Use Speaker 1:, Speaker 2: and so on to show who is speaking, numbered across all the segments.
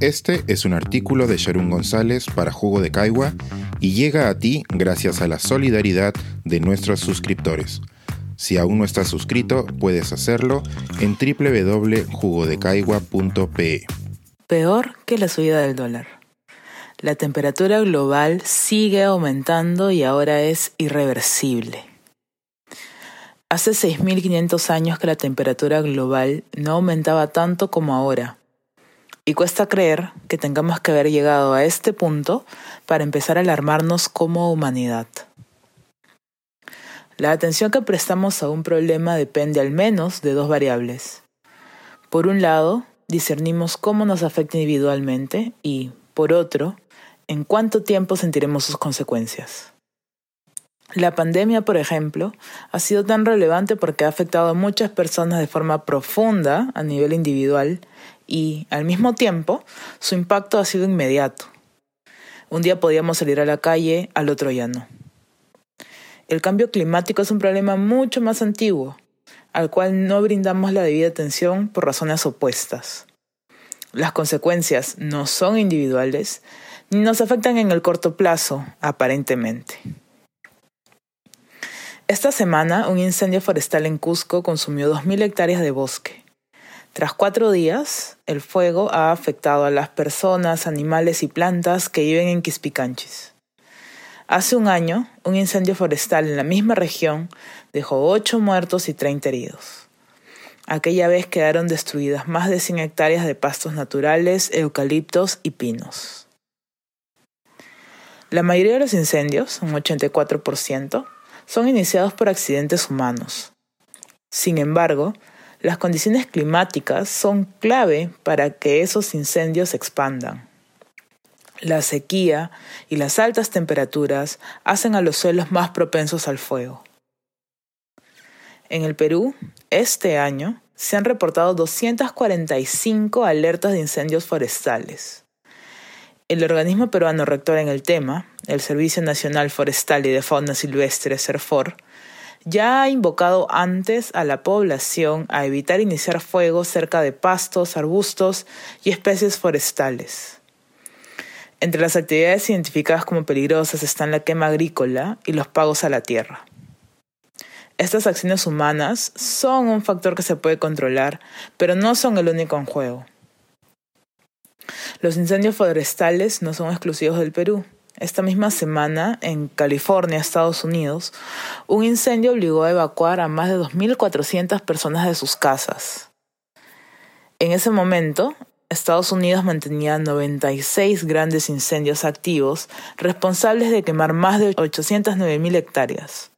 Speaker 1: Este es un artículo de Sharon González para Jugo de Caigua y llega a ti gracias a la solidaridad de nuestros suscriptores. Si aún no estás suscrito, puedes hacerlo en www.jugodecaigua.pe.
Speaker 2: Peor que la subida del dólar. La temperatura global sigue aumentando y ahora es irreversible. Hace 6.500 años que la temperatura global no aumentaba tanto como ahora. Y cuesta creer que tengamos que haber llegado a este punto para empezar a alarmarnos como humanidad. La atención que prestamos a un problema depende al menos de dos variables. Por un lado, discernimos cómo nos afecta individualmente y, por otro, en cuánto tiempo sentiremos sus consecuencias. La pandemia, por ejemplo, ha sido tan relevante porque ha afectado a muchas personas de forma profunda a nivel individual y, al mismo tiempo, su impacto ha sido inmediato. Un día podíamos salir a la calle, al otro ya no. El cambio climático es un problema mucho más antiguo, al cual no brindamos la debida atención por razones opuestas. Las consecuencias no son individuales ni nos afectan en el corto plazo, aparentemente. Esta semana, un incendio forestal en Cusco consumió 2.000 hectáreas de bosque. Tras cuatro días, el fuego ha afectado a las personas, animales y plantas que viven en Quispicanchis. Hace un año, un incendio forestal en la misma región dejó 8 muertos y 30 heridos. Aquella vez quedaron destruidas más de 100 hectáreas de pastos naturales, eucaliptos y pinos. La mayoría de los incendios, un 84%, son iniciados por accidentes humanos. Sin embargo, las condiciones climáticas son clave para que esos incendios se expandan. La sequía y las altas temperaturas hacen a los suelos más propensos al fuego. En el Perú, este año, se han reportado 245 alertas de incendios forestales. El organismo peruano rector en el tema, el Servicio Nacional Forestal y de Fauna Silvestre, SERFOR, ya ha invocado antes a la población a evitar iniciar fuego cerca de pastos, arbustos y especies forestales. Entre las actividades identificadas como peligrosas están la quema agrícola y los pagos a la tierra. Estas acciones humanas son un factor que se puede controlar, pero no son el único en juego. Los incendios forestales no son exclusivos del Perú. Esta misma semana, en California, Estados Unidos, un incendio obligó a evacuar a más de 2.400 personas de sus casas. En ese momento, Estados Unidos mantenía 96 grandes incendios activos, responsables de quemar más de 809.000 hectáreas.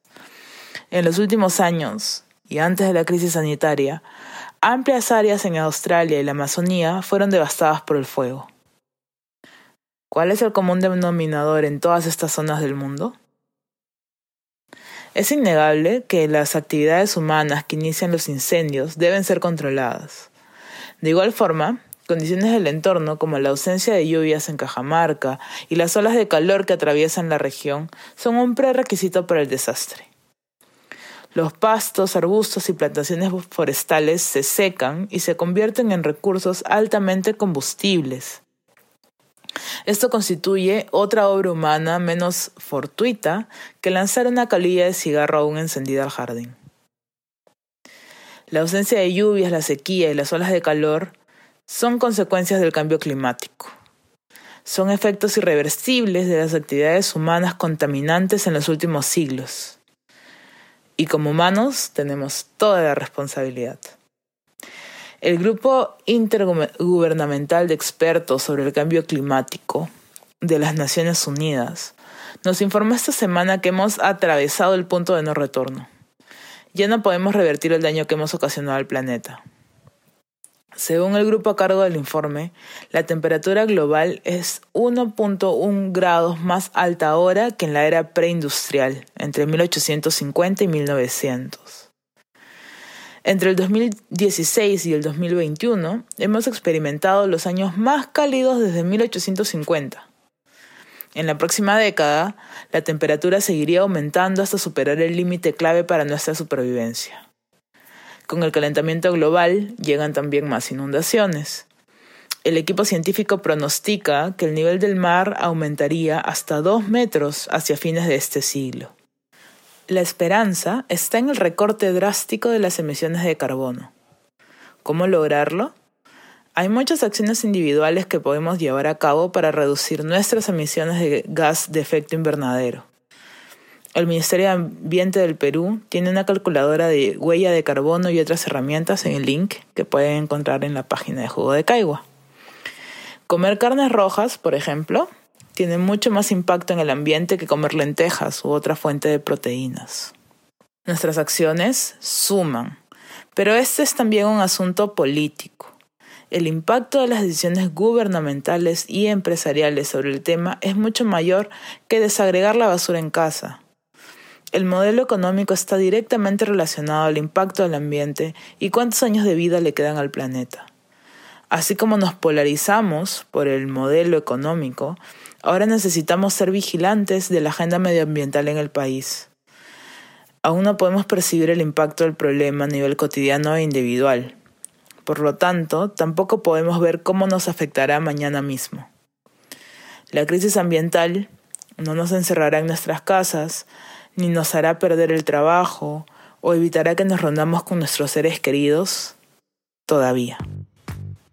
Speaker 2: En los últimos años, y antes de la crisis sanitaria, Amplias áreas en Australia y la Amazonía fueron devastadas por el fuego. ¿Cuál es el común denominador en todas estas zonas del mundo? Es innegable que las actividades humanas que inician los incendios deben ser controladas. De igual forma, condiciones del entorno como la ausencia de lluvias en Cajamarca y las olas de calor que atraviesan la región son un prerequisito para el desastre. Los pastos, arbustos y plantaciones forestales se secan y se convierten en recursos altamente combustibles. Esto constituye otra obra humana menos fortuita que lanzar una calilla de cigarro aún encendida al jardín. La ausencia de lluvias, la sequía y las olas de calor son consecuencias del cambio climático. Son efectos irreversibles de las actividades humanas contaminantes en los últimos siglos y como humanos tenemos toda la responsabilidad. El Grupo Intergubernamental de Expertos sobre el Cambio Climático de las Naciones Unidas nos informó esta semana que hemos atravesado el punto de no retorno. Ya no podemos revertir el daño que hemos ocasionado al planeta. Según el grupo a cargo del informe, la temperatura global es 1.1 grados más alta ahora que en la era preindustrial, entre 1850 y 1900. Entre el 2016 y el 2021 hemos experimentado los años más cálidos desde 1850. En la próxima década, la temperatura seguiría aumentando hasta superar el límite clave para nuestra supervivencia. Con el calentamiento global llegan también más inundaciones. El equipo científico pronostica que el nivel del mar aumentaría hasta dos metros hacia fines de este siglo. La esperanza está en el recorte drástico de las emisiones de carbono. ¿Cómo lograrlo? Hay muchas acciones individuales que podemos llevar a cabo para reducir nuestras emisiones de gas de efecto invernadero. El Ministerio de Ambiente del Perú tiene una calculadora de huella de carbono y otras herramientas en el link que pueden encontrar en la página de Jugo de Caigua. Comer carnes rojas, por ejemplo, tiene mucho más impacto en el ambiente que comer lentejas u otra fuente de proteínas. Nuestras acciones suman, pero este es también un asunto político. El impacto de las decisiones gubernamentales y empresariales sobre el tema es mucho mayor que desagregar la basura en casa el modelo económico está directamente relacionado al impacto del ambiente y cuántos años de vida le quedan al planeta. Así como nos polarizamos por el modelo económico, ahora necesitamos ser vigilantes de la agenda medioambiental en el país. Aún no podemos percibir el impacto del problema a nivel cotidiano e individual. Por lo tanto, tampoco podemos ver cómo nos afectará mañana mismo. La crisis ambiental no nos encerrará en nuestras casas, ni nos hará perder el trabajo o evitará que nos rondamos con nuestros seres queridos todavía.